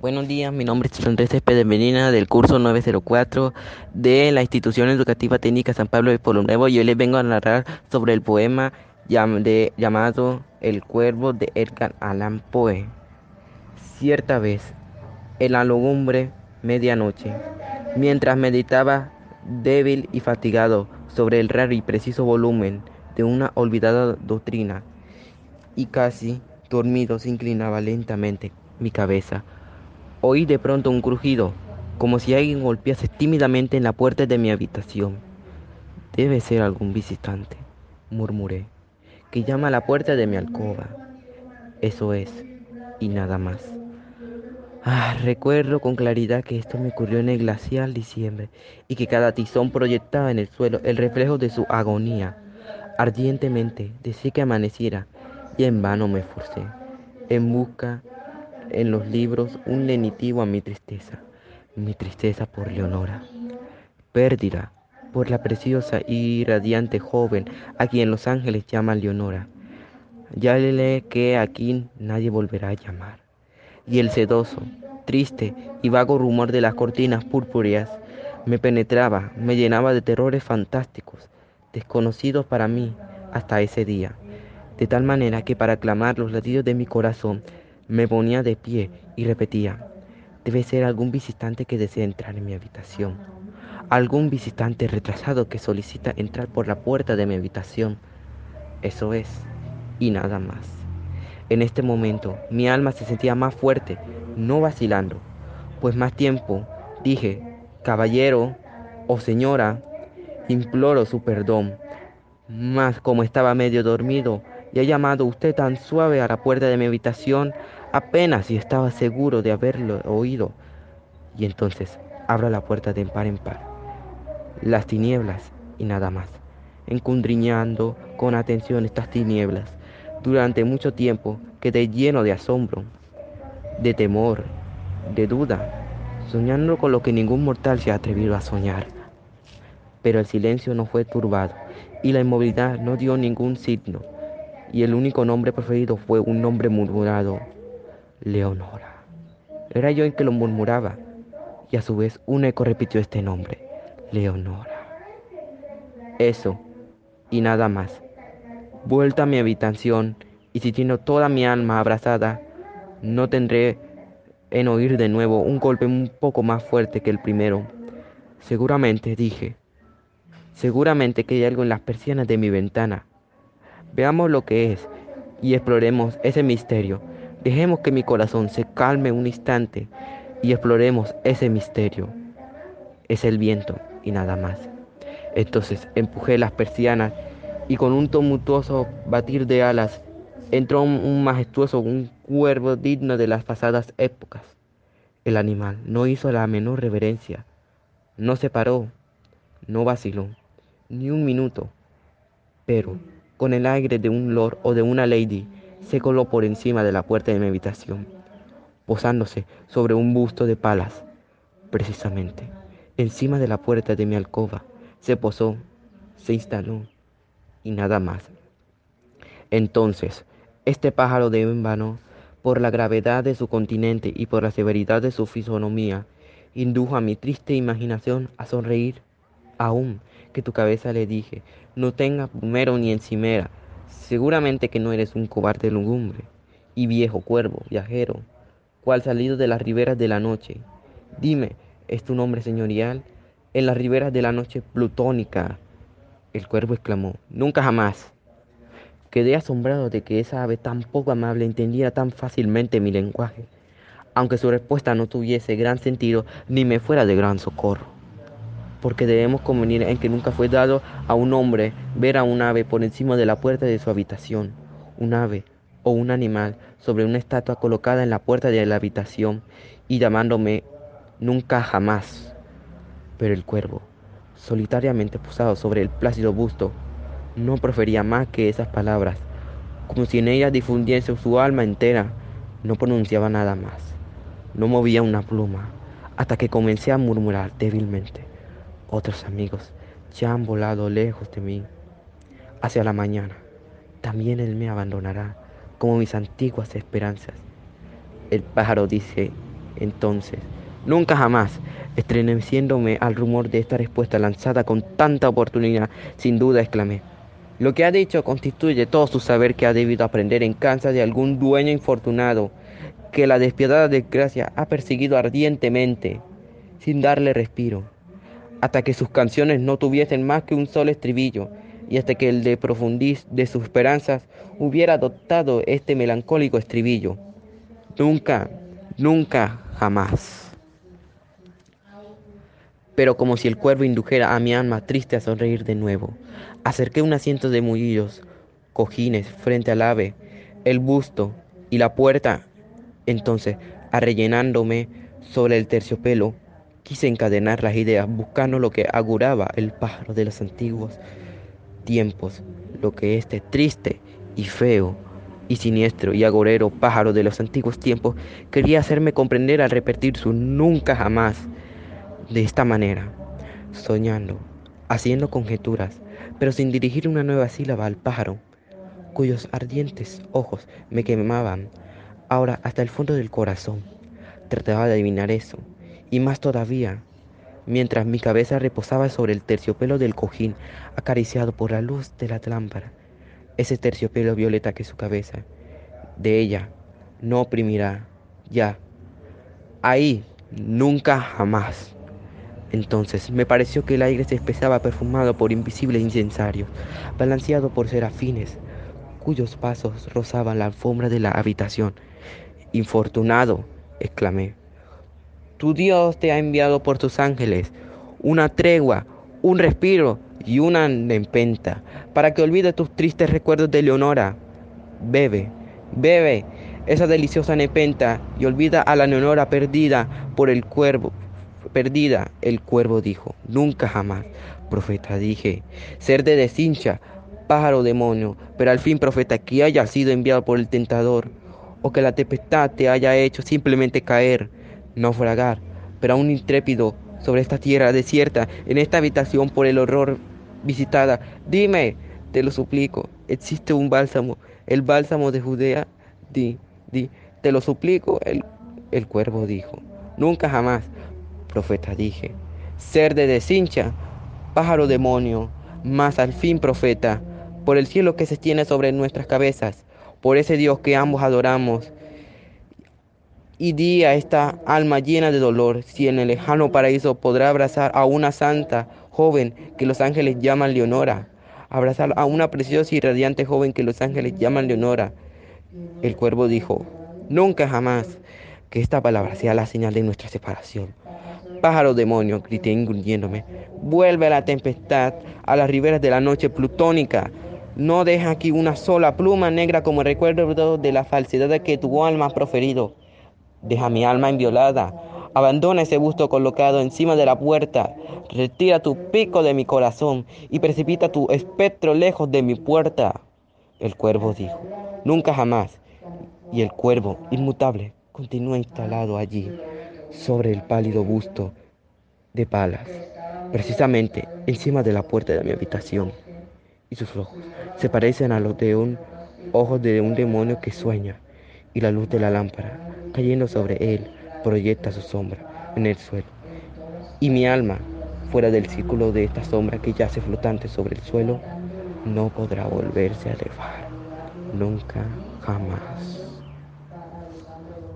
Buenos días, mi nombre es Andrés Céspedes Medina del curso 904 de la Institución Educativa Técnica San Pablo de Pueblo Nuevo y hoy les vengo a narrar sobre el poema llamado El Cuervo de Edgar Allan Poe. Cierta vez, en la lugumbre medianoche, mientras meditaba débil y fatigado sobre el raro y preciso volumen de una olvidada doctrina, y casi dormido se inclinaba lentamente mi cabeza Oí de pronto un crujido, como si alguien golpease tímidamente en la puerta de mi habitación. Debe ser algún visitante, murmuré, que llama a la puerta de mi alcoba. Eso es, y nada más. Ah, recuerdo con claridad que esto me ocurrió en el glacial diciembre y que cada tizón proyectaba en el suelo el reflejo de su agonía. Ardientemente deseé que amaneciera y en vano me esforcé en busca en los libros un lenitivo a mi tristeza, mi tristeza por Leonora. Pérdida por la preciosa y radiante joven a quien los ángeles llaman Leonora. Ya le que aquí nadie volverá a llamar. Y el sedoso, triste y vago rumor de las cortinas purpúreas me penetraba, me llenaba de terrores fantásticos, desconocidos para mí hasta ese día, de tal manera que para aclamar los latidos de mi corazón me ponía de pie y repetía, debe ser algún visitante que desea entrar en mi habitación, algún visitante retrasado que solicita entrar por la puerta de mi habitación. Eso es, y nada más. En este momento mi alma se sentía más fuerte, no vacilando, pues más tiempo dije, caballero o señora, imploro su perdón. Mas como estaba medio dormido y ha llamado usted tan suave a la puerta de mi habitación, apenas si estaba seguro de haberlo oído. Y entonces abra la puerta de par en par. Las tinieblas y nada más. Encundriñando con atención estas tinieblas, durante mucho tiempo quedé lleno de asombro, de temor, de duda, soñando con lo que ningún mortal se ha atrevido a soñar. Pero el silencio no fue turbado y la inmovilidad no dio ningún signo, y el único nombre preferido fue un nombre murmurado Leonora. Era yo el que lo murmuraba, y a su vez un eco repitió este nombre, Leonora. Eso, y nada más. Vuelta a mi habitación, y sintiendo toda mi alma abrazada, no tendré en oír de nuevo un golpe un poco más fuerte que el primero. Seguramente, dije, seguramente que hay algo en las persianas de mi ventana. Veamos lo que es y exploremos ese misterio Dejemos que mi corazón se calme un instante y exploremos ese misterio. Es el viento y nada más. Entonces empujé las persianas y con un tumultuoso batir de alas entró un, majestuoso, un cuervo digno de las pasadas épocas. El animal no hizo la menor reverencia, no se paró, no vaciló, ni un minuto, pero con el aire de un lord o de una lady, se coló por encima de la puerta de mi habitación, posándose sobre un busto de palas, precisamente, encima de la puerta de mi alcoba, se posó, se instaló y nada más. Entonces, este pájaro de en vano, por la gravedad de su continente y por la severidad de su fisonomía, indujo a mi triste imaginación a sonreír, aún que tu cabeza le dije, no tenga primero ni encimera, Seguramente que no eres un cobarde lugumbre y viejo cuervo, viajero, cual salido de las riberas de la noche. Dime, ¿es tu nombre señorial? En las riberas de la noche plutónica. El cuervo exclamó, nunca jamás. Quedé asombrado de que esa ave tan poco amable entendiera tan fácilmente mi lenguaje, aunque su respuesta no tuviese gran sentido ni me fuera de gran socorro porque debemos convenir en que nunca fue dado a un hombre ver a un ave por encima de la puerta de su habitación, un ave o un animal sobre una estatua colocada en la puerta de la habitación y llamándome nunca jamás. Pero el cuervo, solitariamente posado sobre el plácido busto, no profería más que esas palabras, como si en ellas difundiese su alma entera, no pronunciaba nada más, no movía una pluma, hasta que comencé a murmurar débilmente. Otros amigos ya han volado lejos de mí. Hacia la mañana, también Él me abandonará como mis antiguas esperanzas. El pájaro dice entonces, nunca jamás, estremeciéndome al rumor de esta respuesta lanzada con tanta oportunidad, sin duda exclamé. Lo que ha dicho constituye todo su saber que ha debido aprender en casa de algún dueño infortunado que la despiadada desgracia ha perseguido ardientemente, sin darle respiro, hasta que sus canciones no tuviesen más que un solo estribillo, y hasta que el de profundiz de sus esperanzas hubiera adoptado este melancólico estribillo. Nunca, nunca, jamás. Pero como si el cuervo indujera a mi alma triste a sonreír de nuevo, acerqué un asiento de mullillos, cojines frente al ave, el busto y la puerta. Entonces, arrellenándome sobre el terciopelo, quise encadenar las ideas buscando lo que auguraba el pájaro de los antiguos tiempos, lo que este triste y feo y siniestro y agorero pájaro de los antiguos tiempos quería hacerme comprender al repetir su nunca jamás de esta manera, soñando, haciendo conjeturas, pero sin dirigir una nueva sílaba al pájaro, cuyos ardientes ojos me quemaban ahora hasta el fondo del corazón. Trataba de adivinar eso, y más todavía, mientras mi cabeza reposaba sobre el terciopelo del cojín, acariciado por la luz de la lámpara. Ese terciopelo violeta que su cabeza, de ella, no oprimirá, ya. Ahí, nunca jamás. Entonces me pareció que el aire se espesaba perfumado por invisibles incensarios, balanceado por serafines, cuyos pasos rozaban la alfombra de la habitación. Infortunado, exclamé, tu Dios te ha enviado por tus ángeles una tregua, un respiro y una empenta para que olvides tus tristes recuerdos de Leonora. Bebe, bebe esa deliciosa nepenta y olvida a la Leonora perdida por el cuervo. Perdida, el cuervo dijo, nunca jamás. Profeta, dije, ser de deshincha, pájaro demonio, pero al fin, profeta, que haya sido enviado por el tentador, o que la tempestad te haya hecho simplemente caer naufragar, pero aún intrépido sobre esta tierra desierta, en esta habitación por el horror visitada. Dime, te lo suplico, existe un bálsamo, el bálsamo de Judea. Di, di, te lo suplico, el, el cuervo dijo. Nunca jamás, profeta dije. Ser de deshincha, pájaro demonio, mas al fin profeta, por el cielo que se tiene sobre nuestras cabezas, por ese Dios que ambos adoramos, y di a esta alma llena de dolor si en el lejano paraíso podrá abrazar a una santa joven que los ángeles llaman Leonora, abrazar a una preciosa y radiante joven que los ángeles llaman Leonora. El cuervo dijo, nunca jamás que esta palabra sea la señal de nuestra separación. Pájaro demonio, grité engulliéndome, vuelve a la tempestad, a las riberas de la noche plutónica. No deja aquí una sola pluma negra como recuerdo de la falsedad que tu alma ha proferido. Deja mi alma inviolada. Abandona ese busto colocado encima de la puerta. Retira tu pico de mi corazón y precipita tu espectro lejos de mi puerta. El cuervo dijo, nunca jamás. Y el cuervo, inmutable, continúa instalado allí, sobre el pálido busto de palas, precisamente encima de la puerta de mi habitación. Y sus ojos se parecen a los de un ojo de un demonio que sueña, y la luz de la lámpara cayendo sobre él, proyecta su sombra en el suelo. Y mi alma, fuera del círculo de esta sombra que yace flotante sobre el suelo, no podrá volverse a elevar, nunca, jamás.